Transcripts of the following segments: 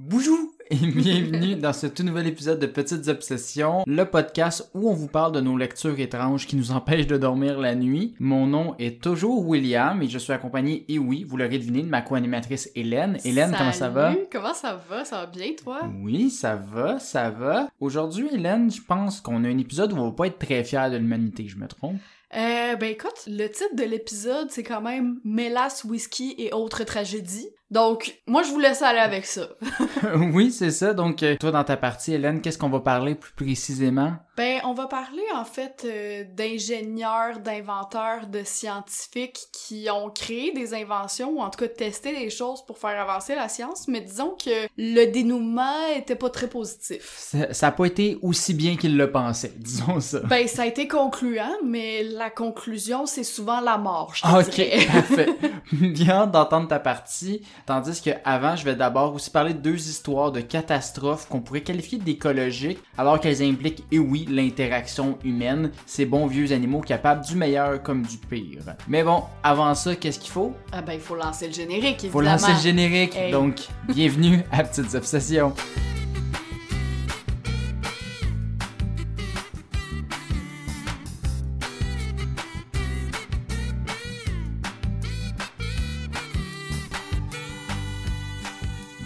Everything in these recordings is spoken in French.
Bonjour et bienvenue dans ce tout nouvel épisode de Petites Obsessions, le podcast où on vous parle de nos lectures étranges qui nous empêchent de dormir la nuit. Mon nom est toujours William et je suis accompagné, et oui, vous l'aurez deviné, de ma co-animatrice Hélène. Hélène, comment ça va? Salut, Comment ça va? Ça va bien, toi? Oui, ça va, ça va. Aujourd'hui, Hélène, je pense qu'on a un épisode où on va pas être très fiers de l'humanité, je me trompe? Euh, ben écoute, le titre de l'épisode, c'est quand même Mélasse, whisky et autres tragédies. Donc, moi, je vous laisse aller avec ça. oui, c'est ça. Donc, euh, toi, dans ta partie, Hélène, qu'est-ce qu'on va parler plus précisément? Ben, on va parler, en fait, euh, d'ingénieurs, d'inventeurs, de scientifiques qui ont créé des inventions, ou en tout cas testé des choses pour faire avancer la science, mais disons que le dénouement était pas très positif. Ça, ça a pas été aussi bien qu'il le pensait, disons ça. Ben, ça a été concluant, mais la conclusion, c'est souvent la mort, je te Ok, dirais. parfait. Bien d'entendre ta partie. Tandis que avant, je vais d'abord aussi parler de deux histoires de catastrophes qu'on pourrait qualifier d'écologiques, alors qu'elles impliquent, et oui, l'interaction humaine, ces bons vieux animaux capables du meilleur comme du pire. Mais bon, avant ça, qu'est-ce qu'il faut? Ah ben, il faut lancer le générique, évidemment. Faut lancer le générique. Hey. Donc, bienvenue à Petites Obsessions.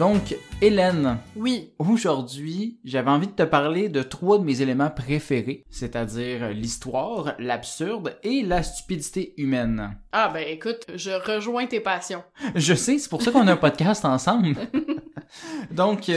Donc, Hélène, Oui. aujourd'hui, j'avais envie de te parler de trois de mes éléments préférés, c'est-à-dire l'histoire, l'absurde et la stupidité humaine. Ah ben écoute, je rejoins tes passions. Je sais, c'est pour ça qu'on a un podcast ensemble. Donc,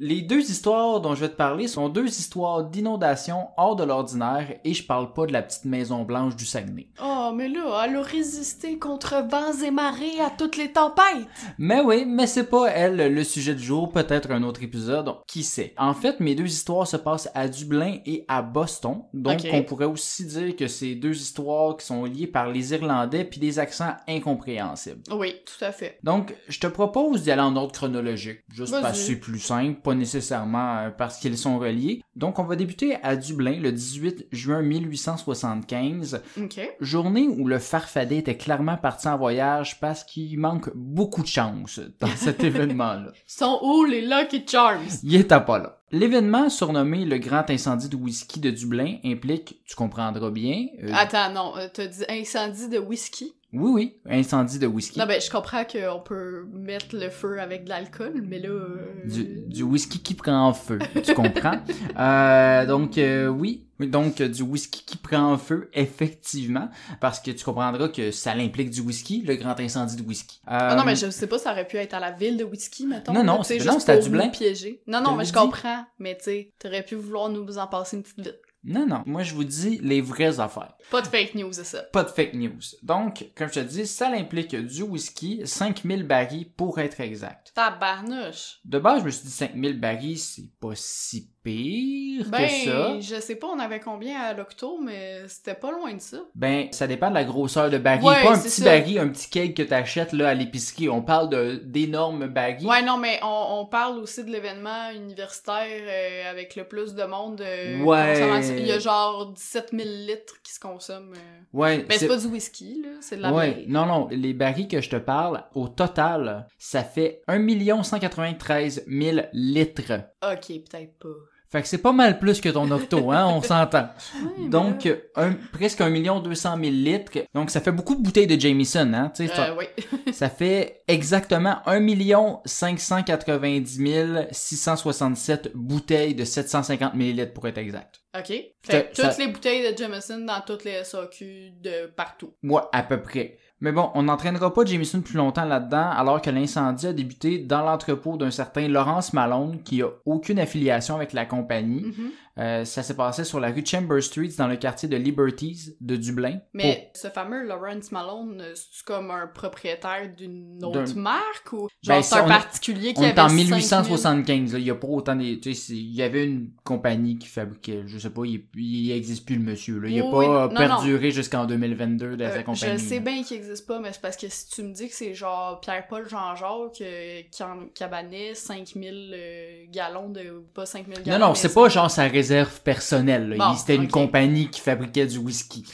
les deux histoires dont je vais te parler sont deux histoires d'inondation hors de l'ordinaire et je parle pas de la petite maison blanche du Saguenay. Oh, mais là, elle a résisté contre vents et marées à toutes les tempêtes. Mais oui, mais c'est pas elle le sujet du jour, peut-être un autre épisode, qui sait. En fait, mes deux histoires se passent à Dublin et à Boston, donc on pourrait aussi dire que c'est deux histoires qui sont liées par les Irlandais puis des accents incompréhensibles. Oui, tout à fait. Donc, je te propose d'y aller en ordre chronologique, juste parce que c'est plus simple, pas nécessairement euh, parce qu'ils sont reliés. Donc, on va débuter à Dublin le 18 juin 1875, Ok. journée où le farfadet était clairement parti en voyage parce qu'il manque beaucoup de chance dans cet événement-là. Sont où les Lucky Charms? Il était pas là. L'événement, surnommé le grand incendie de whisky de Dublin, implique, tu comprendras bien, euh, Attends, non, euh, t'as dit incendie de whisky? oui, oui, incendie de whisky. Non, ben, je comprends qu'on peut mettre le feu avec de l'alcool, mais là... euh, du, du whisky qui prend en feu, tu comprends? Euh, donc euh, oui, Oui, donc euh, du whisky qui prend en feu, effectivement, parce que tu comprendras que ça implique du whisky, le grand incendie de whisky. Ah non, Euh, mais je sais pas, ça aurait pu être à la ville de whisky, mettons. Non, non, c'est- juste à Dublin. nous piéger. Non, non, mais je comprends. Mais tu sais, t'aurais pu vouloir nous en passer une petite vite. Non, non, moi je vous dis les vraies affaires. Pas de fake news, c'est ça. Pas de fake news. Donc, comme je te dis, ça implique du whisky, 5000 barils pour être exact. Tabarnouche. De base, je me suis dit 5000 barils, c'est pas si pire Ben, que ça. je sais pas, on avait combien à l'octo, mais c'était pas loin de ça. Ben, ça dépend de la grosseur de baril. Ouais, pas un petit ça. baril, un petit cake que t'achètes là à l'épicerie. On parle d'énormes barils. Ouais, non, mais on, on parle aussi de l'événement universitaire euh, avec le plus de monde. euh, Ouais. Il y a genre 17 000 litres qui se consomment. euh. Ouais, Ben, c'est pas du whisky, là, c'est de la Ouais, non, non, les barils que je te parle, au total, ça fait 1 193 000 litres. Ok, peut-être pas. Fait que c'est pas mal plus que ton octo, hein, on s'entend. Donc, là- un, presque 1 200 000 litres. Donc, ça fait beaucoup de bouteilles de Jameson, hein, tu sais. ça- Euh, oui. Ça fait exactement 1 590 667 bouteilles de 750 ml pour être exact. OK. Fait ça- toutes les bouteilles de Jameson dans toutes les SAQ de partout. Ouais, à peu près. Mais bon, on n'entraînera pas Jameson plus longtemps là-dedans, alors que l'incendie a débuté dans l'entrepôt d'un certain Lawrence Malone, qui a aucune affiliation avec la compagnie. Mhm. Euh, ça s'est passé sur la rue Chamber Street, dans le quartier de Liberties de Dublin. Mais ce fameux Lawrence Malone, euh, c'est comme un propriétaire d'une autre marque ou genre Ben, c'est ça, un on est- particulier qui On avait est en 5000? 1875, là. il y a pas autant de... Il y avait une compagnie qui fabriquait, je sais pas, il, il existe plus le monsieur, là. Il a Oui, pas oui, non, perduré jusqu'en 2022 dans Euh, sa compagnie. je sais bien qu'il existe pas, mais c'est parce que si tu me dis que c'est genre Pierre-Paul Jean-Jacques euh, qui en cabanait 5000 euh, gallons de... pas 5000 Non, gallons, non, mais c'est pas genre sa réserve personnelle. Bon, C'était une compagnie qui fabriquait du whisky.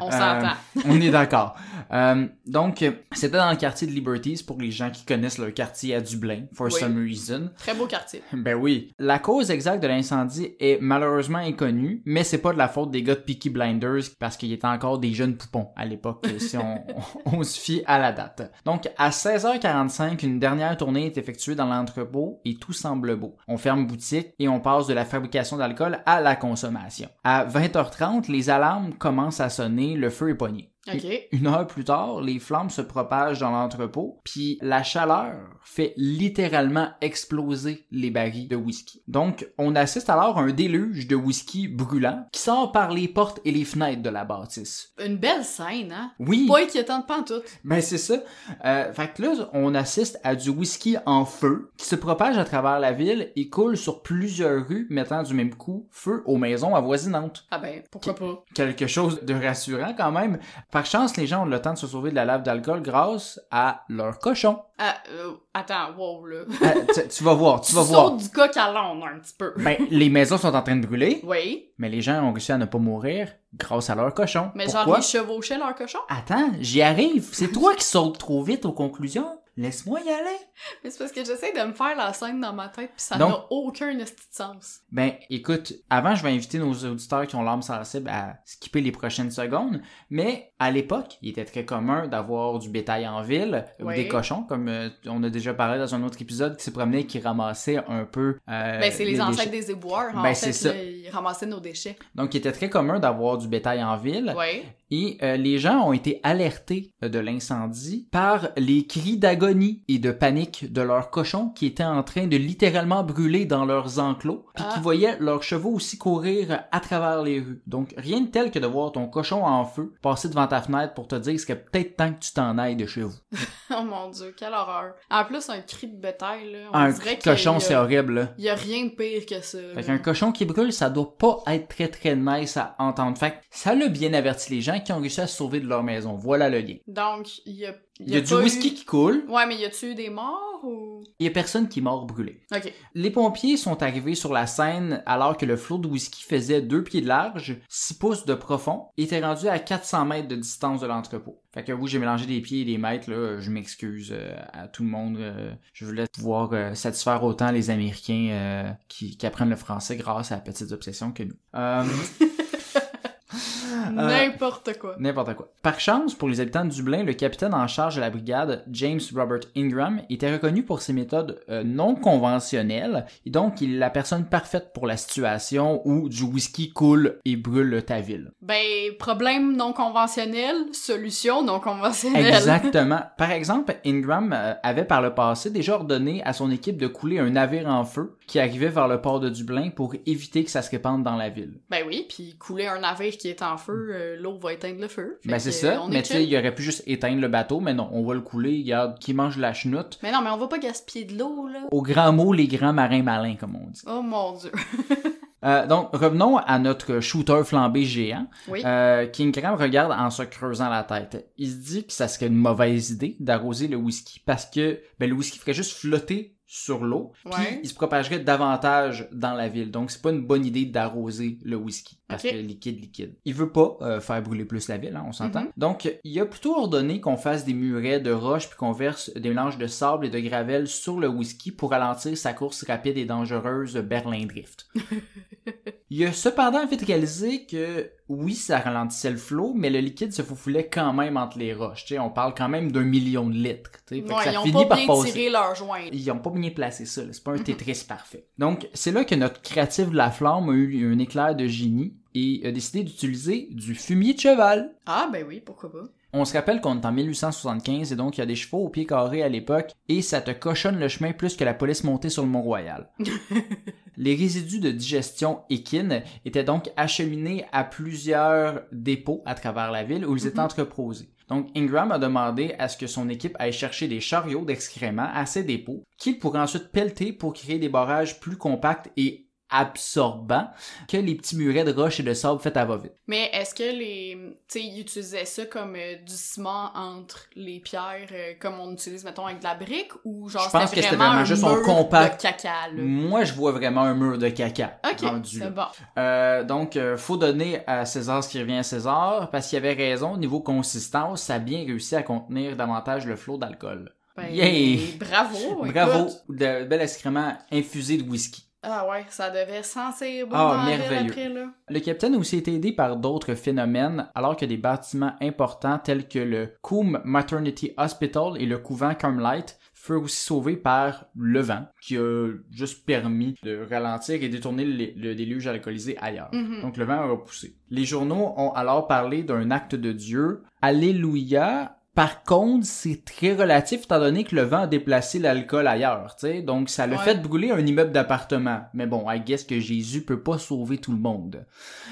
On Euh, s'entend. On est d'accord. Euh, donc, euh, c'était dans le quartier de Liberties pour les gens qui connaissent le quartier à Dublin, for Oui. some reason. Très beau quartier. Ben oui. La cause exacte de l'incendie est malheureusement inconnue, mais c'est pas de la faute des gars de Peaky Blinders parce qu'il était encore des jeunes poupons à l'époque, si on, on se fie à la date. Donc, à 16h45, une dernière tournée est effectuée dans l'entrepôt et tout semble beau. On ferme boutique et on passe de la fabrication d'alcool à la consommation. À 20h30, les alarmes commencent à sonner, le feu est pogné. OK. Une heure plus tard, les flammes se propagent dans l'entrepôt, puis la chaleur fait littéralement exploser les barils de whisky. Donc, on assiste alors à un déluge de whisky brûlant qui sort par les portes et les fenêtres de la bâtisse. Une belle scène, hein? Oui, Pas inquiétante pas en tout. ben c'est ça. Euh, fait que là, on assiste à du whisky en feu qui se propage à travers la ville et coule sur plusieurs rues, mettant du même coup feu aux maisons avoisinantes. Ah ben, pourquoi pas? quelque chose de rassurant quand même. Par chance, les gens ont le temps de se sauver de la lave d'alcool grâce à leur cochon. Ah, euh, attends, wow, là. Euh, tu, tu vas voir, tu vas voir. du coq à l'âne un petit peu. Ben, les maisons sont en train de brûler, Oui, mais les gens ont réussi à ne pas mourir grâce à leur cochon. mais genre, Pourquoi? ils chevauchaient leur cochon? Attends, j'y arrive. C'est toi qui sautes trop vite aux conclusions. Laisse-moi y aller. Mais c'est parce que j'essaie de me faire la scène dans ma tête, puis ça n'a aucun esti de sens. Ben, écoute, avant, je vais inviter nos auditeurs qui ont l'âme sensible à skipper les prochaines secondes, mais à l'époque, il était très commun d'avoir du bétail en ville, ou des cochons, comme euh, on a déjà parlé dans un autre épisode, qui se promenaient qui ramassaient un peu... euh, ben, c'est les, ancêtres déchets. des éboueurs, en Ben, fait, ça. ils ramassaient nos déchets. Donc, il était très commun d'avoir du bétail en ville, Ouais. et euh, les gens ont été alertés de l'incendie par les cris d'agonie et de panique de leurs cochons qui étaient en train de littéralement brûler dans leurs enclos, puis Ah. qui voyaient leurs chevaux aussi courir à travers les rues. Donc rien de tel que de voir ton cochon en feu passer devant ta fenêtre pour te dire qu'il serait peut-être temps que tu t'en ailles de chez vous. Oh mon dieu, quelle horreur. En plus, un cri de bétail, là, on Un dirait cochon, c'est horrible. Là. Il y a rien de pire que ça. Fait qu'un cochon qui brûle, ça doit pas être très très nice à entendre. Fait que ça l'a bien averti les gens qui ont réussi à se sauver de leur maison. Voilà le lien. Donc, il y a... Il y a, du whisky eu- qui coule, Ouais, mais y a-tu eu des morts ou... il y a personne qui est mort brûlé. Ok. Les pompiers sont arrivés sur la scène alors que le flot de whisky faisait 2 pieds de large, 6 pouces de profond, et était rendu à 400 mètres de distance de l'entrepôt. Fait que oui, j'ai mélangé des pieds et des mètres, là, je m'excuse euh, à tout le monde. euh, je voulais pouvoir euh, satisfaire autant les Américains qui, qui apprennent le français grâce à la petite obsession que nous. Euh, N'importe quoi. N'importe quoi. Par chance, pour les habitants de Dublin, le capitaine en charge de la brigade, James Robert Ingram, était reconnu pour ses méthodes euh, non conventionnelles, et donc il est la personne parfaite pour la situation où du whisky coule et brûle ta ville. Ben, problème non conventionnel, solution non conventionnelle. Exactement. Par exemple, Ingram euh, avait par le passé déjà ordonné à son équipe de couler un navire en feu qui arrivait vers le port de Dublin pour éviter que ça se répande dans la ville. Ben oui, puis couler un navire qui est en feu, euh, l'eau va éteindre le feu. Ben c'est euh, ça, on mais tu sais, il aurait pu juste éteindre le bateau, mais non, on va le couler, regarde, qui mange la chenoute. Mais non, mais on va pas gaspiller de l'eau, là. Au grand mot, les grands marins malins, comme on dit. Oh mon dieu. Euh, donc, revenons à notre shooter flambé géant. Oui. Euh, regarde en se creusant la tête. Il se dit que ça serait une mauvaise idée d'arroser le whisky parce que ben, le whisky ferait juste flotter sur l'eau, puis Ouais. il se propagerait davantage dans la ville. Donc, c'est pas une bonne idée d'arroser le whisky parce que liquide, liquide. Il veut pas euh, faire brûler plus la ville, hein, on s'entend. Mhm. Donc, il a plutôt ordonné qu'on fasse des murets de roche puis qu'on verse des mélanges de sable et de gravel sur le whisky pour ralentir sa course rapide et dangereuse Berlin Drift. Il a cependant vite réalisé que oui, ça ralentissait le flot, mais le liquide se faufouillait quand même entre les roches. On parle quand même d'un million de litres. que ça ils ont finit pas par bien tiré leur joint. Ils ont pas bien placé ça, c'est pas un Tetris parfait. Donc, c'est là que notre créatif de la flamme a eu un éclair de génie et a décidé d'utiliser du fumier de cheval. Ah, ben oui, pourquoi pas. On se rappelle qu'on est en 1875 et donc il y a des chevaux au pied carré à l'époque et ça te cochonne le chemin plus que la police montée sur le Mont-Royal. Les résidus de digestion équine étaient donc acheminés à plusieurs dépôts à travers la ville où ils étaient Mhm. entreposés. Donc Ingram a demandé à ce que son équipe aille chercher des chariots d'excréments à ces dépôts qu'il pourrait ensuite pelleter pour créer des barrages plus compacts et absorbant que les petits murets de roche et de sable faits à va-vite. Mais est-ce que les... Tu sais, ils utilisaient ça comme euh, du ciment entre les pierres, euh, comme on utilise, mettons, avec de la brique, ou genre Je pense c'était que c'était vraiment, un juste mur compact. de caca, là? Moi, je vois vraiment un mur de caca. Ok, c'est bon. Euh, donc, faut donner à César ce qui revient à César, parce qu'il avait raison, au niveau consistance, ça a bien réussi à contenir davantage le flot d'alcool. Ben, Yay! Bravo! Bravo! De bel excrément infusé de whisky. Ah ouais, ça devait sentir bon Ah, dans merveilleux. après, là. Le capitaine a aussi été aidé par d'autres phénomènes, alors que des bâtiments importants tels que le Coombe Maternity Hospital et le couvent Carmelite furent aussi sauvés par le vent, qui a juste permis de ralentir et détourner le, le déluge alcoolisé ailleurs. Mhm. Donc le vent a repoussé. Les journaux ont alors parlé d'un acte de Dieu. Alléluia. Par contre, c'est très relatif étant donné que le vent a déplacé l'alcool ailleurs, tu sais. Donc ça l'a Ouais. fait brûler un immeuble d'appartement. Mais bon, I guess que Jésus peut pas sauver tout le monde.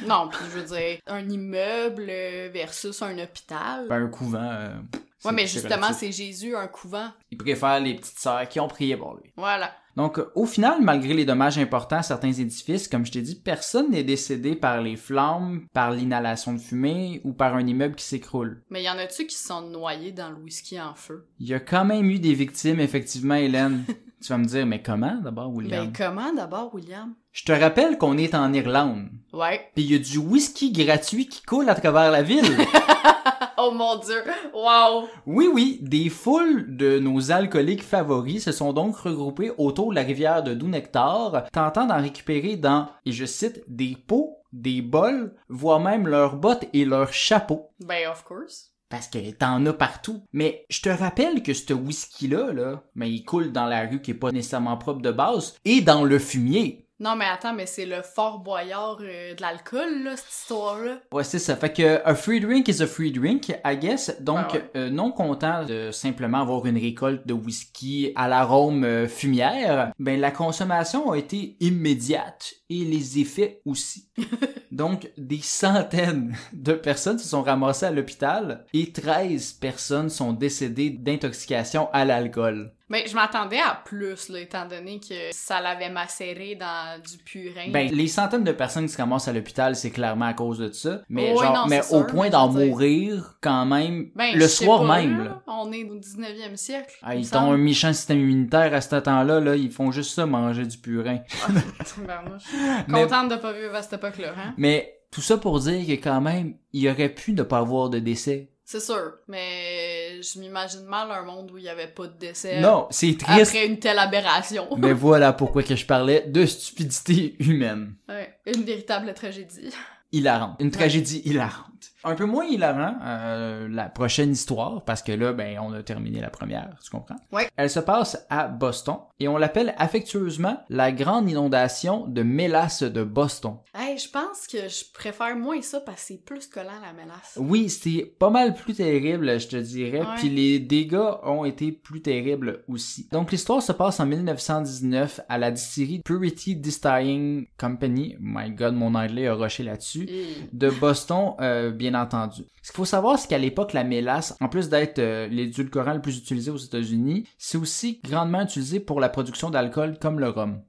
Non, puis je veux dire, un immeuble versus un hôpital. Ben, un couvent. euh, ouais, mais justement, c'est Jésus, un couvent. Il préfère les petites sœurs qui ont prié pour lui. Voilà. Donc, euh, au final, malgré les dommages importants à certains édifices, comme je t'ai dit, personne n'est décédé par les flammes, par l'inhalation de fumée ou par un immeuble qui s'écroule. Mais y en a-tu qui se sont noyés dans le whisky en feu? Il y a quand même eu des victimes, effectivement, Hélène. tu vas me dire, mais comment d'abord, William? Ben, comment d'abord, William? Je te rappelle qu'on est en Irlande. Ouais. Puis il y a du whisky gratuit qui coule à travers la ville. Oh mon dieu! Wow! Oui, oui, des foules de nos alcooliques favoris se sont donc regroupés autour de la rivière de Dounectar, tentant d'en récupérer dans, et je cite, des pots, des bols, voire même leurs bottes et leurs chapeaux. Ben, of course. Parce que t'en as partout. Mais je te rappelle que ce whisky-là, là, mais il coule dans la rue qui est pas nécessairement propre de base, et dans le fumier. Non, mais attends, mais c'est le fort boyard euh, de l'alcool, là, cette histoire-là. Ouais, c'est ça. Fait que a free drink is a free drink, I guess. Donc, Ah ouais. euh, non content de simplement avoir une récolte de whisky à l'arôme euh, fumière, ben la consommation a été immédiate et les effets aussi. Donc, des centaines de personnes se sont ramassées à l'hôpital et 13 personnes sont décédées d'intoxication à l'alcool. Mais je m'attendais à plus, là, étant donné que ça l'avait macéré dans du purin. Ben, les centaines de personnes qui se ramassent à l'hôpital, c'est clairement à cause de ça. Mais genre, non, mais au sûr, point d'en mourir quand même Ben, le soir même. là. On est au 19e siècle. Ah, ils ont un méchant système immunitaire à ce temps-là, là, ils font juste ça, manger du purin. Ben, contente de pas vivre à cette époque-là, hein? Mais tout ça pour dire que quand même, il aurait pu ne pas avoir de décès. C'est sûr, mais je m'imagine mal un monde où il y avait pas de décès Non, c'est triste. après une telle aberration. Mais voilà pourquoi que je parlais de stupidité humaine. Ouais, une véritable tragédie. hilarante. Une tragédie hilarante. Un peu moins hilarant, euh, la prochaine histoire, parce que là, ben, on a terminé la première, tu comprends? Ouais. Elle se passe à Boston, et on l'appelle affectueusement la grande inondation de mélasse de Boston. Hey, je pense que je préfère moins ça parce que c'est plus collant la mélasse. Oui, c'est pas mal plus terrible, je te dirais, puis les dégâts ont été plus terribles aussi. Donc l'histoire se passe en 1919 à la distillerie Purity Distilling Company, my god, mon anglais a rushé là-dessus, Et... de Boston, euh, bien Ce qu'il faut savoir, c'est qu'à l'époque, la mélasse, en plus d'être euh, l'édulcorant le plus utilisé aux États-Unis, c'est aussi grandement utilisé pour la production d'alcool comme le rhum.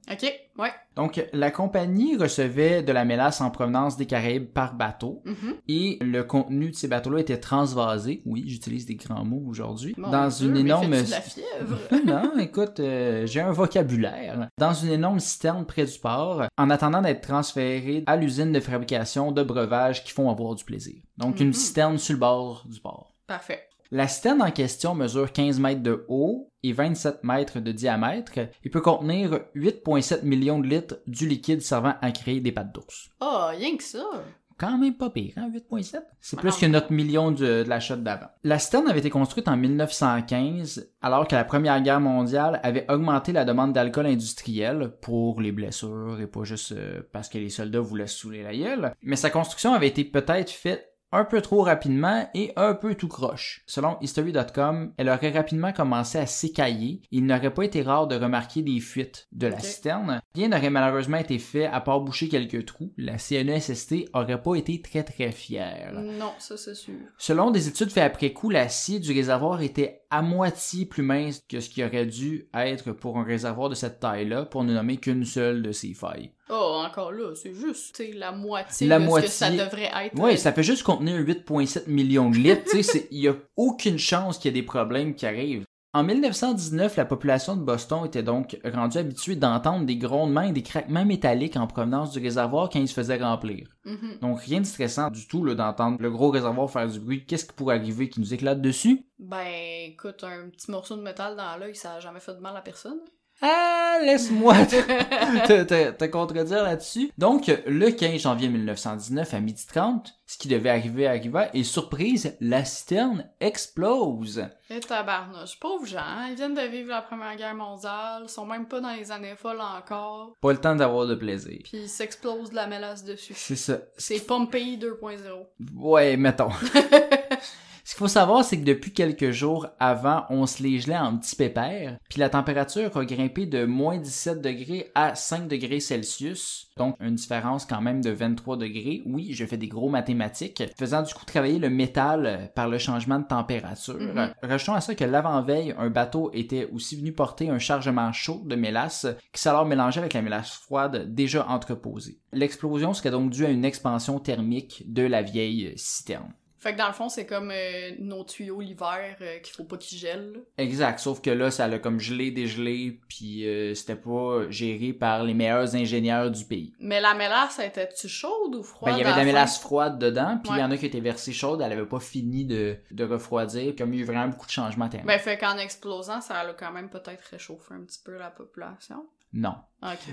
Ouais. Donc, la compagnie recevait de la mélasse en provenance des Caraïbes par bateau Mhm. et le contenu de ces bateaux-là était transvasé. Oui, j'utilise des grands mots aujourd'hui. Dans Dieu, une énorme. de la fièvre? non, écoute, euh, j'ai un vocabulaire. Dans une énorme citerne près du port, en attendant d'être transféré à l'usine de fabrication de breuvages qui font avoir du plaisir. Donc, une Mhm. citerne sur le bord du port. Parfait. La citerne en question mesure 15 mètres de haut et 27 mètres de diamètre et peut contenir 8,7 millions de litres du liquide servant à créer des pâtes d'ours. Oh, rien que ça. Quand même pas pire, hein, 8.7? C'est Ah plus que notre million de, de la shot d'avant. La citerne avait été construite en 1915, alors que la Première Guerre mondiale avait augmenté la demande d'alcool industriel pour les blessures et pas juste euh, parce que les soldats voulaient se saouler la gueule. Mais sa construction avait été peut-être faite un peu trop rapidement et un peu tout croche. Selon History.com, elle aurait rapidement commencé à s'écailler. Il n'aurait pas été rare de remarquer des fuites de la citerne. Rien n'aurait malheureusement été fait à part boucher quelques trous. La CNESST aurait pas été très très fière. Non, ça c'est sûr. Selon des études faites après coup, l'acier du réservoir était à moitié plus mince que ce qui aurait dû être pour un réservoir de cette taille-là, pour ne nommer qu'une seule de ces failles. Oh, encore là, c'est juste la moitié La de moitié. ce que ça devrait être. Oui, ça fait juste contenir 8,7 millions de litres. Il y a aucune chance qu'il y ait des problèmes qui arrivent. En 1919, la population de Boston était donc rendue habituée d'entendre des grondements et des craquements métalliques en provenance du réservoir quand il se faisait remplir. Mhm. Donc rien de stressant du tout d'entendre le gros réservoir faire du bruit. Qu'est-ce qui pourrait arriver qui nous éclate dessus? Ben, écoute, un petit morceau de métal dans l'œil, ça a jamais fait de mal à personne. Ah, laisse-moi te, te- te- te contredire là-dessus. Donc, le 15 janvier 1919 à 12h30, ce qui devait arriver arriva et surprise, la citerne explose. Et tabarnouche, pauvres gens, ils viennent de vivre la Première Guerre mondiale, ils sont même pas dans les années folles encore, Pas le temps d'avoir de plaisir. puis ils s'explosent de la mélasse dessus. C'est ça. C'est Pompéi 2.0. Ouais, mettons. Ce qu'il faut savoir, c'est que depuis quelques jours avant, on se les gelait en petits pépères, puis la température a grimpé de moins 17 degrés à 5 degrés Celsius, donc une différence quand même de 23 degrés. Oui, je fais des gros mathématiques, faisant du coup travailler le métal euh, par le changement de température. Mhm. Rajoutons à ça que l'avant-veille, un bateau était aussi venu porter un chargement chaud de mélasse qui s'alors mélangeait avec la mélasse froide déjà entreposée. L'explosion serait donc due à une expansion thermique de la vieille citerne. Fait que dans le fond, c'est comme euh, nos tuyaux l'hiver euh, qu'il faut pas qu'ils gèlent. là. Exact, sauf que là, ça l'a comme gelé, dégelé, puis euh, c'était pas géré par les meilleurs ingénieurs du pays. Mais la mélasse, était-tu chaude ou froide? Ben, il y avait à de la fin? mélasse froide dedans, puis il y en a qui étaient versées chaudes, elle avait pas fini de, de refroidir, comme il y a eu vraiment beaucoup de changements thermiques. Ben, fait qu'en explosant, ça a quand même peut-être réchauffé un petit peu la population. Non.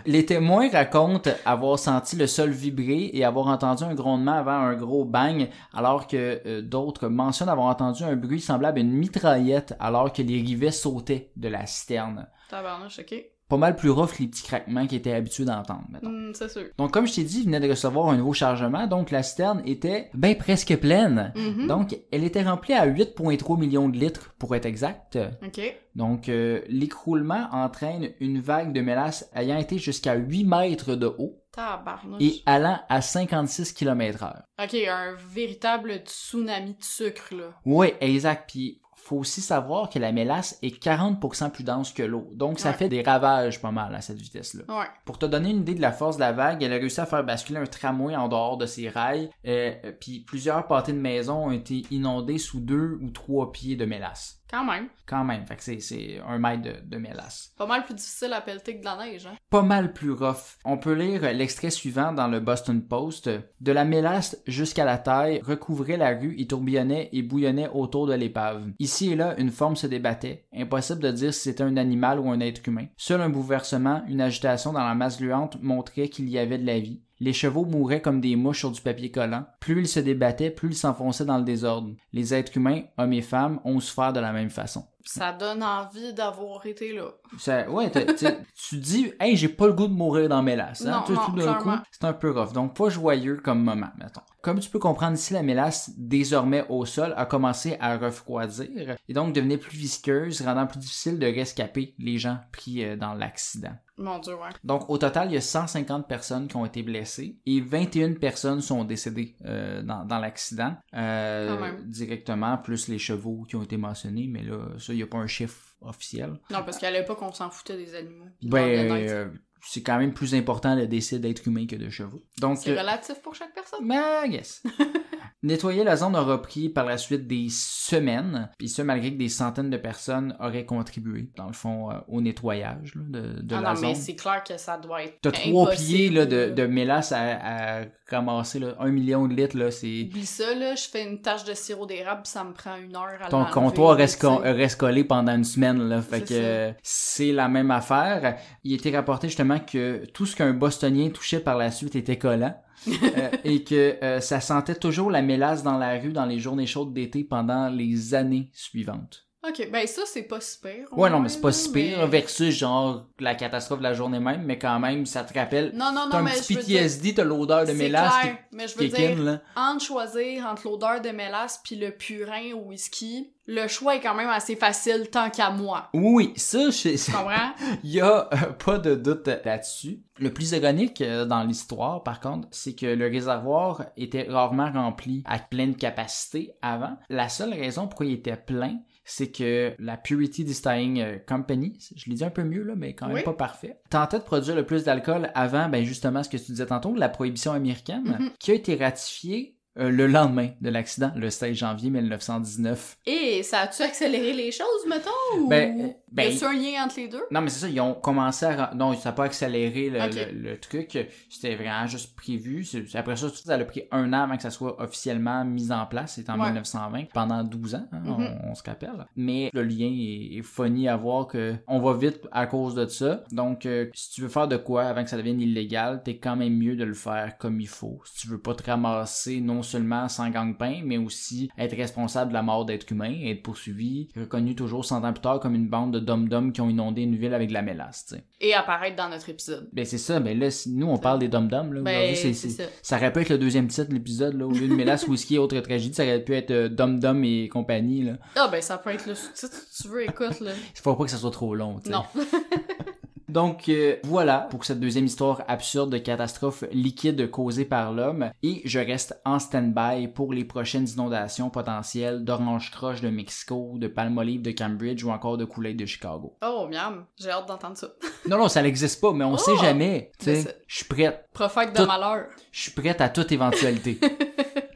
Les témoins racontent avoir senti le sol vibrer et avoir entendu un grondement avant un gros bang, alors que euh, d'autres mentionnent avoir entendu un bruit semblable à une mitraillette alors que les rivets sautaient de la citerne. Tabarnouche, ok. Pas mal plus rough que les petits craquements qu'ils étaient habitués d'entendre. Hmm, c'est sûr. Donc comme je t'ai dit, il venait de recevoir un nouveau chargement, donc la citerne était ben presque pleine. Mhm. Donc elle était remplie à 8,3 millions de litres pour être exact. Ok. Donc, euh, l'écroulement entraîne une vague de mélasse ayant été jusqu'à 8 mètres de haut Tabarnouche. et allant à 56 km heure. Ok, un véritable tsunami de sucre, là. Oui, exact. Puis, faut aussi savoir que la mélasse est 40% plus dense que l'eau. Donc, ça Ouais. fait des ravages pas mal à cette vitesse-là. Ouais. Pour te donner une idée de la force de la vague, elle a réussi à faire basculer un tramway en dehors de ses rails. euh, puis, plusieurs pâtés de maisons ont été inondés sous deux ou trois pieds de mélasse. Quand même. Quand même, fait que c'est- un mètre de, de mélasse. Pas mal plus difficile à pelleter que de la neige, hein. pas mal plus rough. On peut lire l'extrait suivant dans le Boston Post. De la mélasse jusqu'à la taille recouvrait la rue et tourbillonnait et bouillonnait autour de l'épave. Ici et là, une forme se débattait. Impossible de dire si c'était un animal ou un être humain. Seul un bouleversement, une agitation dans la masse gluante montrait qu'il y avait de la vie. Les chevaux mouraient comme des mouches sur du papier collant. Plus ils se débattaient, plus ils s'enfonçaient dans le désordre. Les êtres humains, hommes et femmes, ont souffert de la même façon. Ça donne envie d'avoir été là. Ça, ouais, tu dis, hey, j'ai pas le goût de mourir dans mes lasses. Hein? Non, Tout- tout d'un coup, clairement. c'est un peu rough. Donc, pas joyeux comme moment, mettons. Comme tu peux comprendre ici, la mélasse, désormais au sol, a commencé à refroidir et donc devenait plus visqueuse, rendant plus difficile de rescaper les gens pris euh, dans l'accident. Mon dieu, ouais. Donc, au total, il y a 150 personnes qui ont été blessées et 21 personnes sont décédées euh, dans, dans l'accident, euh, directement, plus les chevaux qui ont été mentionnés, mais là, ça, il n'y a pas un chiffre officiel. Non, parce qu'à l'époque, on s'en foutait des animaux. Ben, c'est quand même plus important le décès d'être humain que de chevaux. Donc, C'est euh, relatif pour chaque personne? ben, yes. Nettoyer la zone aura pris par la suite des semaines, puis ça malgré que des centaines de personnes auraient contribué, dans le fond, euh, au nettoyage là, de, de ah la non, mais zone. c'est clair que ça doit être. T'as trois pieds là, de, de mélasse à, à ramasser, là, un million de litres, là, c'est... Oublie ça, là, je fais une tâche de sirop d'érable, ça me prend une heure à Ton comptoir reste, co- reste collé pendant une semaine, là. Fait C'est que c'est la même affaire. Il était rapporté justement que tout ce qu'un Bostonien touchait par la suite était collant. euh, et que euh, ça sentait toujours la mélasse dans la rue dans les journées chaudes d'été pendant les années suivantes. Ok, ben ça, c'est pas si pire. Ouais, non, moins, mais c'est pas si pire mais- versus genre la catastrophe de la journée même, mais quand même, ça te rappelle. Non, non, non, un mais petit PTSD, t'as l'odeur de mélasse clair, mais je qui veux in, dire, là. entre choisir entre l'odeur de mélasse puis le purin au whisky, le choix est quand même assez facile tant qu'à moi. Oui, ça, je- Tu comprends? Il y a euh, pas de doute là-dessus. Le plus ironique euh, dans l'histoire, par contre, c'est que le réservoir était rarement rempli à pleine capacité avant. La seule raison pourquoi il était plein, c'est que la Purity Distilling euh, Company, je l'ai dit un peu mieux là, mais quand même Oui. pas parfait, tentait de produire le plus d'alcool avant, ben justement ce que tu disais tantôt, la prohibition américaine, Mhm. qui a été ratifiée euh, le lendemain de l'accident, le 16 janvier 1919. Et ça a-tu accéléré les choses, mettons? Ou? Ben, euh, ben, y a-tu un lien entre les deux? Non, mais c'est ça, ils ont commencé à... Non, ça n'a pas accéléré le, le- le truc. C'était vraiment juste prévu. Après ça, ça a pris un an avant que ça soit officiellement mis en place. C'était en Ouais. 1920, pendant 12 ans, hein, Mhm. on, on se rappelle. Mais le lien est, est funny à voir que on va vite à cause de ça. Donc, euh, si tu veux faire de quoi avant que ça devienne illégal, t'es quand même mieux de le faire comme il faut. Si tu veux pas te ramasser non seulement sans gagne-pain, mais aussi être responsable de la mort d'êtres humains être poursuivi, reconnu toujours 100 ans plus tard comme une bande de dom-dom qui ont inondé une ville avec de la mélasse, tu sais. Et apparaître dans notre épisode. Ben c'est ça, ben là, si nous on parle des dom-dom, là, Ben, c'est, ça. ça aurait pu être le deuxième titre de l'épisode, là, au lieu de mélasse, whisky et autres tragédies, ça aurait pu être euh, dom-dom et compagnie, là. Ah, ben, ça peut être le sous-titre si tu veux, écoute, là. Il faut pas que ça soit trop long. Non. Donc euh, voilà pour cette deuxième histoire absurde de catastrophe liquide causée par l'homme et je reste en stand-by pour les prochaines inondations potentielles d'Orange Croche de Mexico, de Palmolive de Cambridge ou encore de Kool-Aid de Chicago. Oh, miam. J'ai hâte d'entendre ça. Non non, ça n'existe pas mais on Oh! sait jamais, tu Mais sais. c'est- Je suis prête, Prophète de Tout- malheur. je suis prête à toute éventualité.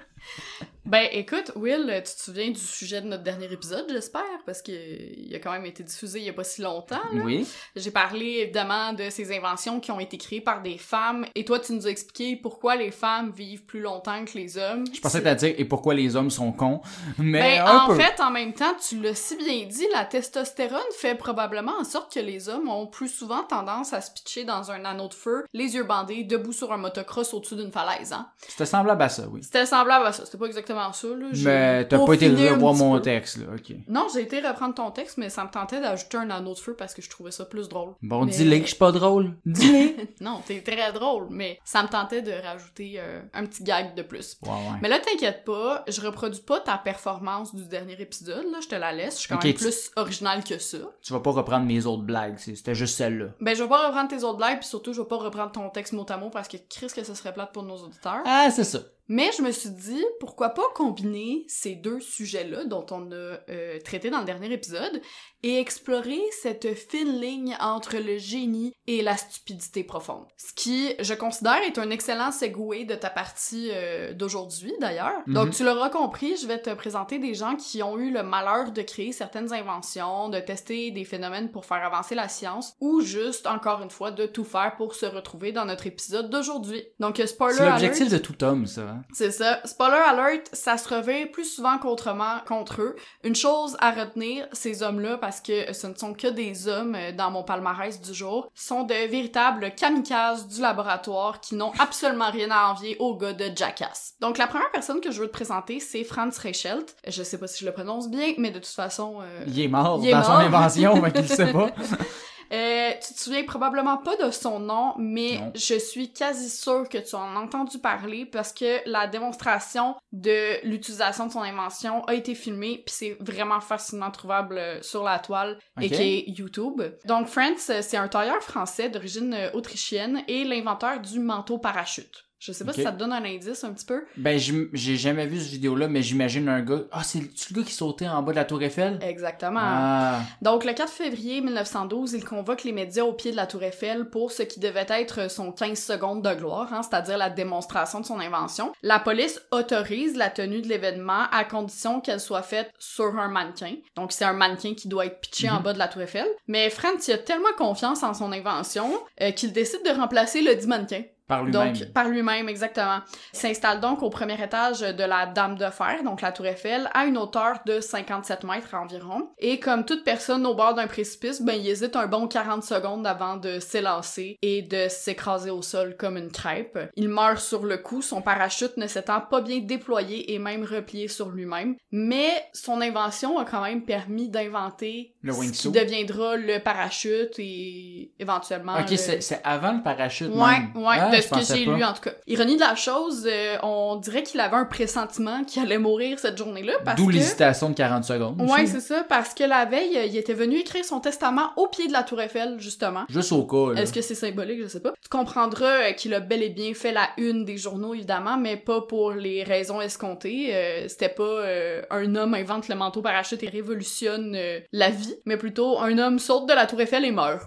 Ben, écoute, Will, tu te souviens du sujet de notre dernier épisode, j'espère, parce que il a quand même été diffusé il y a pas si longtemps. là. oui. J'ai parlé évidemment de ces inventions qui ont été créées par des femmes, et toi, tu nous as expliqué pourquoi les femmes vivent plus longtemps que les hommes. Je pensais t'allais dire et pourquoi les hommes sont cons, mais Ben, en peu. fait, en même temps, tu l'as si bien dit, la testostérone fait probablement en sorte que les hommes ont plus souvent tendance à se pitcher dans un anneau de feu, les yeux bandés, debout sur un motocross au-dessus d'une falaise, hein. C'était semblable à ça, oui. C'était semblable à ça, c'était pas exactement ça, là. Mais t'as pas été revoir mon peu. texte, là, ok. Non, j'ai été reprendre ton texte, mais ça me tentait d'ajouter un anneau de feu parce que je trouvais ça plus drôle. Bon, Mais- dis-le que je suis pas drôle. Dis-le. Non, t'es très drôle, mais ça me tentait de rajouter euh, un petit gag de plus. ouais, ouais. Mais là, t'inquiète pas, je reproduis pas ta performance du dernier épisode, là, je te la laisse, je suis quand Ok, même tu- plus originale que ça. Tu vas pas reprendre mes autres blagues, c'était juste celle-là. Ben, je vais pas reprendre tes autres blagues, puis surtout, je vais pas reprendre ton texte mot à mot parce que Chris que ce serait plate pour nos auditeurs. Ah, c'est ça. Mais je me suis dit, pourquoi pas combiner ces deux sujets-là dont on a euh, traité dans le dernier épisode et explorer cette fine ligne entre le génie et la stupidité profonde. Ce qui, je considère, est un excellent segue de ta partie euh, d'aujourd'hui, d'ailleurs. Mhm. Donc, tu l'auras compris, je vais te présenter des gens qui ont eu le malheur de créer certaines inventions, de tester des phénomènes pour faire avancer la science, ou juste, encore une fois, de tout faire pour se retrouver dans notre épisode d'aujourd'hui. Donc, spoiler C'est l'objectif de tout homme, ça. Hein. C'est ça. Spoiler alert, ça se revient plus souvent qu'autrement contre eux. Une chose à retenir, ces hommes-là, parce que ce ne sont que des hommes euh, dans mon palmarès du jour, sont de véritables kamikazes du laboratoire qui n'ont absolument rien à envier aux gars de Jackass. Donc la première personne que je veux te présenter, c'est Franz Reichelt. Je sais pas si je le prononce bien, mais de toute façon... euh, Il est mort Il est dans son mort. invention, mais qu'il sait pas. Euh, tu te souviens probablement pas de son nom, mais Non. je suis quasi sûre que tu en as entendu parler parce que la démonstration de l'utilisation de son invention a été filmée, puis c'est vraiment facilement trouvable euh, sur la toile et qui est YouTube. Donc Franz, euh, c'est un tailleur français d'origine autrichienne et l'inventeur du manteau parachute. Je sais pas si ça te donne un indice un petit peu. Ben, j'ai jamais vu cette vidéo-là, mais j'imagine un gars. Ah, c'est le gars qui sautait en bas de la Tour Eiffel? Exactement. Ah. Donc, le 4 février 1912, il convoque les médias au pied de la Tour Eiffel pour ce qui devait être son 15 secondes de gloire, hein, c'est-à-dire la démonstration de son invention. La police autorise la tenue de l'événement à condition qu'elle soit faite sur un mannequin. Donc, c'est un mannequin qui doit être pitché en Mhm. bas de la Tour Eiffel. Mais Franz, il a tellement confiance en son invention euh, qu'il décide de remplacer le dit mannequin. Par lui-même. Donc, par lui-même, exactement. S'installe donc au premier étage de la Dame de Fer, donc la Tour Eiffel, à une hauteur de 57 mètres environ. Et comme toute personne au bord d'un précipice, ben, il hésite un bon 40 secondes avant de s'élancer et de s'écraser au sol comme une crêpe. Il meurt sur le coup, son parachute ne s'étant pas bien déployé et même replié sur lui-même. Mais son invention a quand même permis d'inventer Le ce qui deviendra le parachute et éventuellement... Ok, le- c'est c'est avant le parachute. Ouais, même. ouais. Ah, de ce que j'ai lu en tout cas. Ironie de la chose, euh, on dirait qu'il avait un pressentiment qu'il allait mourir cette journée-là parce D'où que... l'hésitation de 40 secondes. Ouais, c'est ça, parce que la veille, il était venu écrire son testament au pied de la tour Eiffel, justement. Juste au cas, là. Est-ce que c'est symbolique? Je sais pas. Tu comprendras euh, qu'il a bel et bien fait la une des journaux, évidemment, mais pas pour les raisons escomptées. Euh, C'était pas euh, un homme invente le manteau parachute et révolutionne la vie, mais plutôt un homme saute de la tour Eiffel et meurt.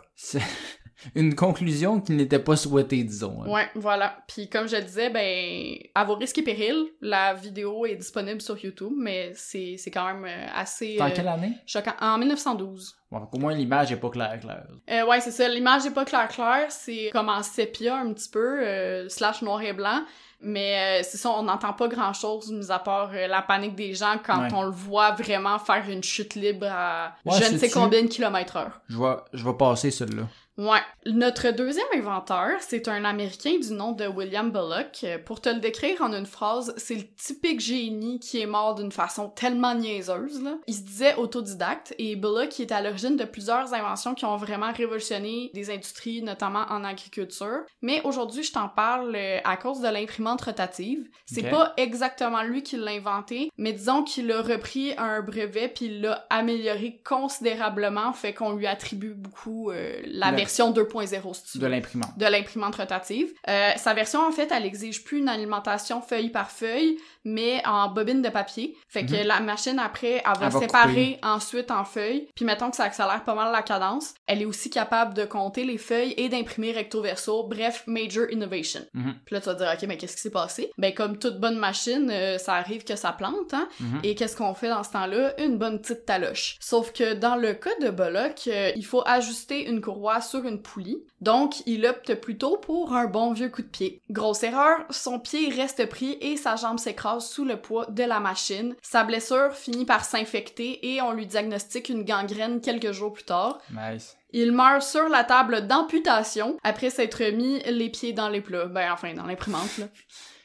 Une conclusion qui n'était pas souhaitée, disons. hein. Ouais, voilà. Puis comme je le disais, ben, à vos risques et périls, la vidéo est disponible sur YouTube, mais c'est quand même euh, assez Dans euh, quelle année? choquant. En 1912. Bon, au moins, l'image est pas claire, claire. Euh, ouais, c'est ça. L'image est pas clair clair. C'est comme en sépia un petit peu, euh, slash noir et blanc. Mais euh, c'est ça, on n'entend pas grand chose, mis à part euh, la panique des gens quand Ouais. on le voit vraiment faire une chute libre à Ouais, je ne sais combien de kilomètres heure. Je vais, je vais passer celui-là. Ouais. Notre deuxième inventeur, c'est un Américain du nom de William Bullock. Pour te le décrire en une phrase, c'est le typique génie qui est mort d'une façon tellement niaiseuse. Là. Il se disait autodidacte et Bullock est à l'origine de plusieurs inventions qui ont vraiment révolutionné des industries, notamment en agriculture. Mais aujourd'hui, je t'en parle euh, à cause de l'imprimante rotative. C'est Ok. pas exactement lui qui l'a inventé, mais disons qu'il a repris un brevet puis il l'a amélioré considérablement, fait qu'on lui attribue beaucoup euh, la version 2.0 si tu De l'imprimante. de l'imprimante rotative. Euh, sa version en fait, elle exige plus une alimentation feuille par feuille, mais en bobine de papier. Fait que Mhm. la machine après, elle va Elle va séparer ensuite en feuilles. Puis mettons que ça accélère pas mal la cadence. Elle est aussi capable de compter les feuilles et d'imprimer recto verso. Bref, major innovation. Mhm. Puis là, tu vas te dire, OK, mais qu'est-ce qui s'est passé? Ben, comme toute bonne machine, euh, ça arrive que ça plante, hein? Mhm. Et qu'est-ce qu'on fait dans ce temps-là? Une bonne petite taloche. Sauf que dans le cas de Bullock, euh, il faut ajuster une courroie sur une poulie. Donc, il opte plutôt pour un bon vieux coup de pied. Grosse erreur, son pied reste pris et sa jambe s'écrase sous le poids de la machine. Sa blessure finit par s'infecter et on lui diagnostique une gangrène quelques jours plus tard. Nice. Il meurt sur la table d'amputation après s'être mis les pieds dans les plats. Ben, enfin, dans l'imprimante, là.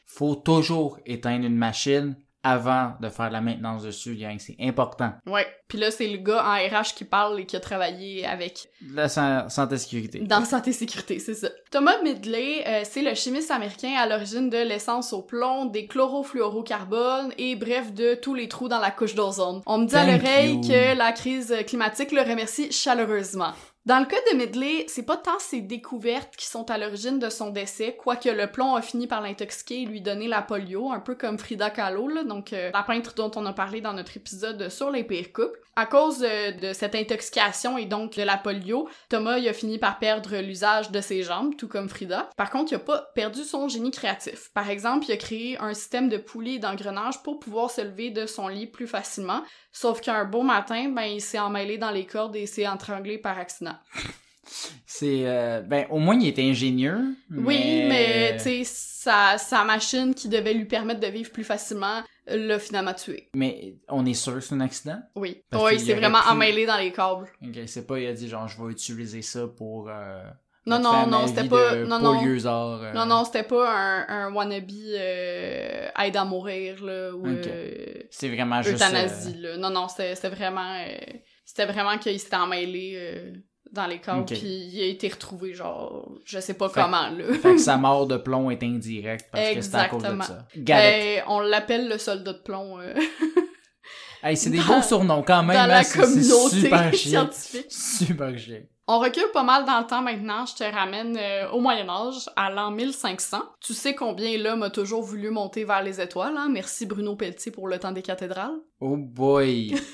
Faut toujours éteindre une machine avant de faire de la maintenance dessus. C'est important. Ouais. Puis là, c'est le gars en RH qui parle et qui a travaillé avec La san- santé sécurité. dans santé sécurité, c'est ça. Thomas Midley, euh, c'est le chimiste américain à l'origine de l'essence au plomb, des chlorofluorocarbones et bref de tous les trous dans la couche d'ozone. On me dit à l'oreille que la crise climatique le remercie chaleureusement. Dans le cas de Midley, c'est pas tant ses découvertes qui sont à l'origine de son décès, quoique le plomb a fini par l'intoxiquer et lui donner la polio, un peu comme Frida Kahlo, là, donc euh, la peintre dont on a parlé dans notre épisode sur les pires couples. À cause euh, de cette intoxication et donc de la polio, Thomas a fini par perdre l'usage de ses jambes, tout comme Frida. Par contre, il a pas perdu son génie créatif. Par exemple, il a créé un système de poulies et d'engrenages pour pouvoir se lever de son lit plus facilement. Sauf qu'un beau matin, ben il s'est emmêlé dans les cordes et s'est étranglé par accident. C'est euh, ben au moins il était ingénieux. Oui, mais tu sais, sa, sa machine qui devait lui permettre de vivre plus facilement l'a finalement tué. Mais on est sûr que c'est un accident? Oui. Oui, il s'est vraiment pu- emmêlé dans les câbles. Ok, c'est pas il a dit genre je vais utiliser ça pour. Euh, Non, non, non, c'était pas- non, non. euh, Non, non, c'était pas un, un wannabe euh, aide à mourir, là, ou euh, C'est vraiment juste. euthanasie, là. Non, non, c'était vraiment... euh, c'était vraiment qu'il s'était emmêlé euh, dans les câbles, Ok. puis il a été retrouvé, genre, je sais pas Fait- comment, là. euh, Fait que sa mort de plomb est indirecte parce que c'est à cause de Exactement. ça. Ben, on l'appelle le soldat de plomb euh, Hey, c'est des beaux surnoms quand même. dans hein, la communauté super scientifique. Super chiant. On recule pas mal dans le temps maintenant, je te ramène euh, au Moyen Âge, à l'an 1500. Tu sais combien l'homme a toujours voulu monter vers les étoiles, hein? Merci Bruno Pelletier pour le temps des cathédrales. Oh boy.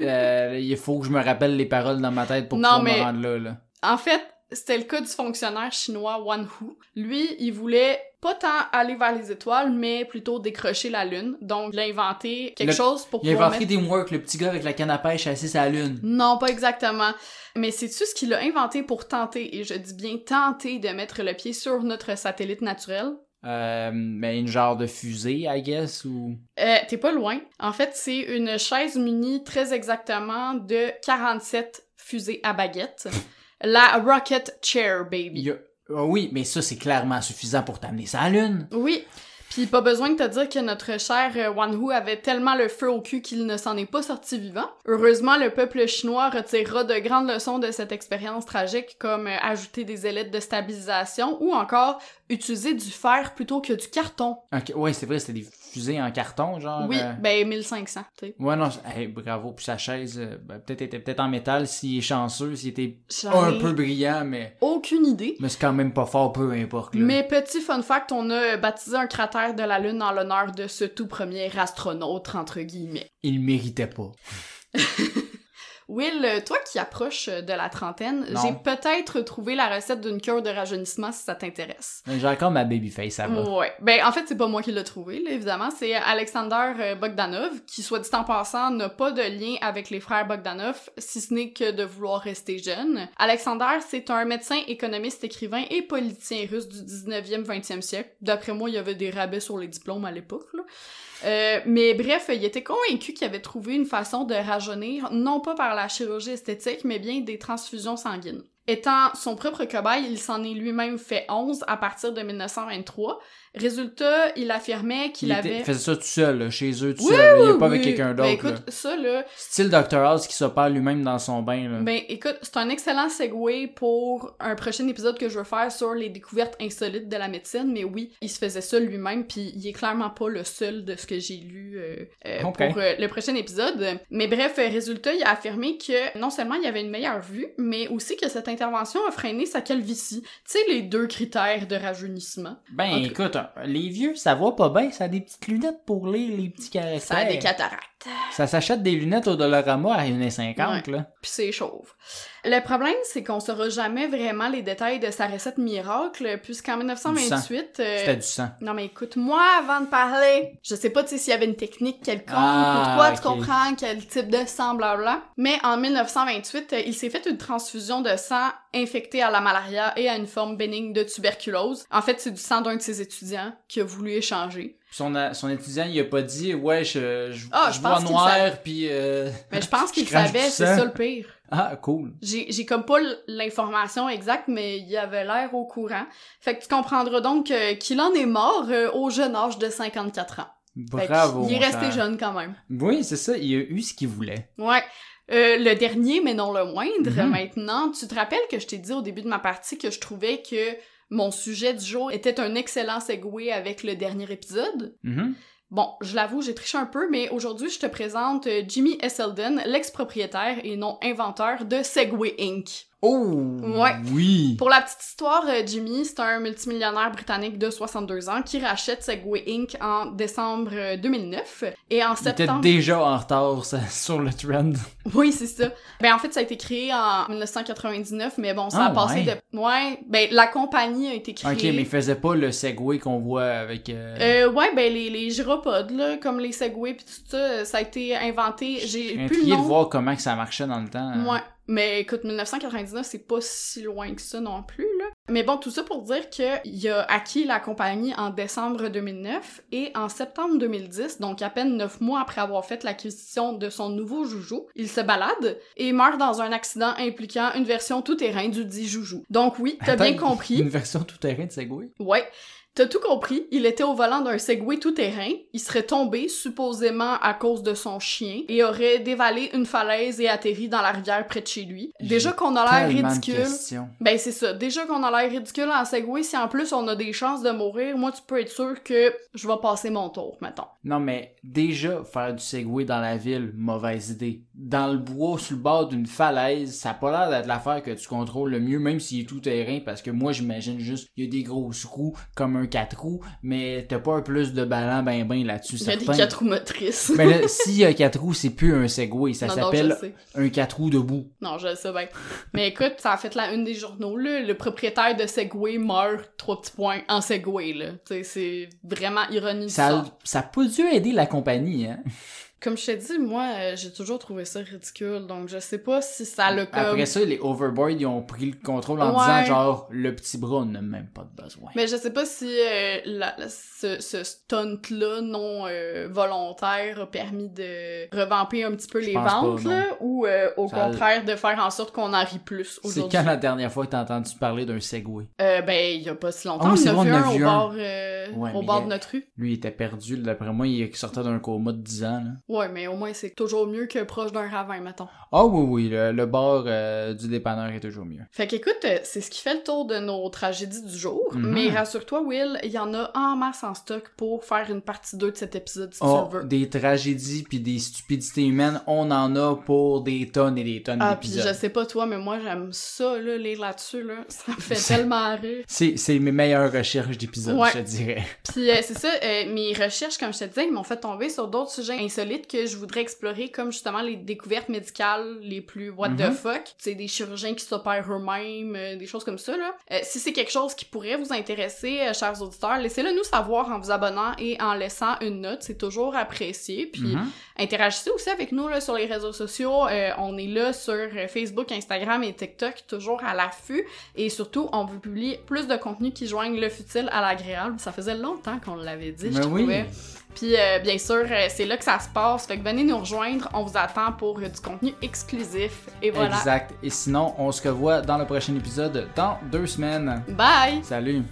Euh, il faut que je me rappelle les paroles dans ma tête pour Non, pouvoir mais- me rendre là. là. En fait, c'était le cas du fonctionnaire chinois Wan Hu. Lui, il voulait pas tant aller vers les étoiles, mais plutôt décrocher la lune. Donc, il a inventé quelque Le- chose pour Il a pouvoir inventé mettre... Teamwork, le petit gars avec la canne à pêche assis sur la lune. Non, pas exactement. Mais c'est-tu ce qu'il a inventé pour tenter, et je dis bien tenter, de mettre le pied sur notre satellite naturel? Euh, mais une genre de fusée, I guess, ou... Euh, t'es pas loin. En fait, c'est une chaise munie très exactement de 47 fusées à baguette. La Rocket Chair, baby. Ah oui, mais ça, c'est clairement suffisant pour t'amener ça à la lune. Oui. Puis pas besoin de te dire que notre cher euh, Wanhu avait tellement le feu au cul qu'il ne s'en est pas sorti vivant. Heureusement, le peuple chinois retirera de grandes leçons de cette expérience tragique, comme euh, ajouter des ailettes de stabilisation ou encore utiliser du fer plutôt que du carton. Ok, ouais, c'est vrai, c'était des fusées en carton, genre. Oui, euh, ben 1500, tu sais. Ouais, non, hey, bravo. Puis sa chaise, euh, ben, peut-être était peut-être en métal s'il est chanceux, s'il était un peu brillant, mais, aucune idée. mais c'est quand même pas fort, peu importe. Là. Mais petit fun fact, on a baptisé un cratère de la Lune en l'honneur de ce tout premier astronaute, entre guillemets. Il méritait pas. Will, euh, toi qui approches de la trentaine, j'ai peut-être trouvé la recette d'une cure de rajeunissement si ça t'intéresse. J'ai encore ma babyface, ça va. Ouais. Ben, en fait, c'est pas moi qui l'ai trouvé, là, évidemment. C'est Alexander euh, Bogdanov, qui, soit dit en passant, n'a pas de lien avec les frères Bogdanov, si ce n'est que de vouloir rester jeune. Alexander, c'est un médecin, économiste, écrivain et politicien russe du 19e, 20e siècle. D'après moi, il y avait des rabais sur les diplômes à l'époque, là. Euh, mais bref, il était convaincu qu'il avait trouvé une façon de rajeunir, non pas par la chirurgie esthétique, mais bien des transfusions sanguines. Étant son propre cobaye, il s'en est lui-même fait 11 à partir de 1923. Résultat, il affirmait qu'il Il avait... faisait ça tout seul, là, chez eux, tout Oui, seul. là. Il oui, est pas avec oui. quelqu'un Ben d'autre. là. écoute, ça là, Style Dr. House qui s'opère lui-même dans son bain. Là. ben écoute, c'est un excellent segue pour un prochain épisode que je veux faire sur les découvertes insolites de la médecine, mais oui, il se faisait ça lui-même, puis il est clairement pas le seul de ce que j'ai lu euh, euh, pour euh, le prochain épisode. Mais bref, résultat, il a affirmé que non seulement il y avait une meilleure vue, mais aussi que cette intervention a freiné sa calvitie. Tu sais, les deux critères de rajeunissement. ben écoute, les vieux, ça voit pas bien. Ça a des petites lunettes pour lire les petits caractères. Ça a des cataractes. Ça s'achète des lunettes au Dollarama à 1,50$, là. Puis c'est chauve. Le problème, c'est qu'on saura jamais vraiment les détails de sa recette miracle, puisqu'en 1928... euh, C'était du sang. Non mais écoute-moi avant de parler. Je sais pas s'il y avait une technique quelconque Ah, ou de quoi, ok. tu comprends, quel type de sang, blabla. Mais en 1928, euh, il s'est fait une transfusion de sang infecté à la malaria et à une forme bénigne de tuberculose. En fait, c'est du sang d'un de ses étudiants qui a voulu échanger. Son, son étudiant, il a pas dit, ouais, je, je, Ah, je je vois pense noir, puis... euh, Mais je pense qu'il savait, c'est ça le pire. Ah, cool. J'ai j'ai comme pas l'information exacte, mais il avait l'air au courant. Fait que tu comprendras donc euh, qu'il en est mort euh, au jeune âge de 54 ans. Bravo, qu'il est resté cher. jeune quand même. Oui, c'est ça, il a eu ce qu'il voulait. Ouais. Euh, le dernier, mais non le moindre, Mhm. maintenant, tu te rappelles que je t'ai dit au début de ma partie que je trouvais que mon sujet du jour était un excellent segue avec le dernier épisode? Mhm. Bon, je l'avoue, j'ai triché un peu, mais aujourd'hui, je te présente euh, Jimmy Esselden, l'ex-propriétaire et non inventeur de Segway Inc. Oh! Ouais. Oui! Pour la petite histoire, euh, Jimmy, c'est un multimillionnaire britannique de 62 ans qui rachète Segway Inc. en décembre euh, 2009. Et en Il était septembre... déjà en retard ça, sur le trend. Oui, c'est ça. Ben en fait, ça a été créé en 1999, mais bon, ça Ah, a passé ouais. de... Ouais, ben la compagnie a été créée... Ok, mais il faisait pas le Segway qu'on voit avec... euh, Euh, ouais, ben les, les gyropodes, là, comme les Segway pis tout ça, euh, ça a été inventé... J'ai plus de voir comment que ça marchait dans le temps. hein. Ouais. Mais écoute, 1999, c'est pas si loin que ça non plus, là. Mais bon, tout ça pour dire qu'il a acquis la compagnie en décembre 2009 et en septembre 2010, donc à peine neuf mois après avoir fait l'acquisition de son nouveau joujou, il se balade et meurt dans un accident impliquant une version tout-terrain du dit joujou. Donc oui, t'as bien compris. Une version tout-terrain de Segway? Ouais. T'as tout compris, il était au volant d'un Segway tout-terrain, il serait tombé, supposément à cause de son chien, et aurait dévalé une falaise et atterri dans la rivière près de chez lui. Déjà qu'on a l'air ridicule. Ben c'est ça, déjà qu'on a l'air ridicule en Segway, si en plus on a des chances de mourir, moi tu peux être sûr que je vais passer mon tour, mettons. Non, mais déjà, faire du Segway dans la ville, mauvaise idée. Dans le bois, sur le bord d'une falaise, ça a pas l'air d'être l'affaire que tu contrôles le mieux, même s'il est tout terrain, parce que moi, j'imagine juste, il y a des grosses roues, comme un 4 roues, mais t'as pas un plus de ballon ben ben là-dessus, Il y a des certain. quatre roues motrices. Mais là, s'il y a 4 roues, c'est plus un Segway, ça s'appelle un 4 roues debout. Non, je sais bien. Mais écoute, ça a fait la une des journaux, là. Le propriétaire de Segway meurt, trois petits points, en Segway, là. C'est vraiment ironie du Ça, ça a pas dû aider la compagnie, hein. Comme je t'ai dit, moi, euh, j'ai toujours trouvé ça ridicule, donc je sais pas si ça le comme... Après ça, les overboard, ils ont pris le contrôle en Ouais. disant genre, le petit bras on n'a même pas de besoin. Mais je sais pas si euh, la- la- ce, ce stunt-là non euh, volontaire a permis de revamper un petit peu Je les pas, ventes, là, ou euh, au Ça- contraire de faire en sorte qu'on en rit plus C'est quand la dernière fois que t'as entendu parler d'un Segway? Euh, ben, il y a pas si longtemps, c'est on vrai, a vu on un au bord, Ouais, au bord de notre rue. Lui, il était perdu, d'après moi, il sortait d'un coma de 10 ans, là. Ouais, mais au moins, c'est toujours mieux que proche d'un ravin, mettons. Ah oui, oui, le, le bar euh, du dépanneur est toujours mieux. Fait qu'écoute, euh, c'est ce qui fait le tour de nos tragédies du jour. Mhm. Mais rassure-toi, Will, il y en a en masse en stock pour faire une partie 2 de cet épisode si Oh, tu veux. des tragédies puis des stupidités humaines, on en a pour des tonnes et des tonnes Ah, puis d'épisodes. je sais pas toi, mais moi j'aime ça, là, lire là-dessus, là. Ça me fait tellement rire. C'est, c'est mes meilleures recherches d'épisodes, Ouais. je te dirais. Puis euh, c'est ça, euh, mes recherches, comme je te disais, ils m'ont fait tomber sur d'autres sujets insolites que je voudrais explorer, comme justement les découvertes médicales les plus what the Mhm. fuck. Tu sais, des chirurgiens qui s'opèrent eux-mêmes, euh, des choses comme ça, là. Euh, si c'est quelque chose qui pourrait vous intéresser, euh, chers auditeurs, laissez-le nous savoir en vous abonnant et en laissant une note. C'est toujours apprécié. Puis Mhm. interagissez aussi avec nous là, sur les réseaux sociaux. On est là sur Facebook, Instagram et TikTok, toujours à l'affût. Et surtout, on vous publie plus de contenu qui joignent le futile à l'agréable. Ça faisait longtemps qu'on l'avait dit, je Mais oui. trouvais. Puis euh, bien sûr, euh, c'est là que ça se passe. Fait que venez nous rejoindre. On vous attend pour euh, du contenu exclusif. Et voilà. Exact. Et sinon, on se revoit dans le prochain épisode dans deux semaines. Bye! Salut!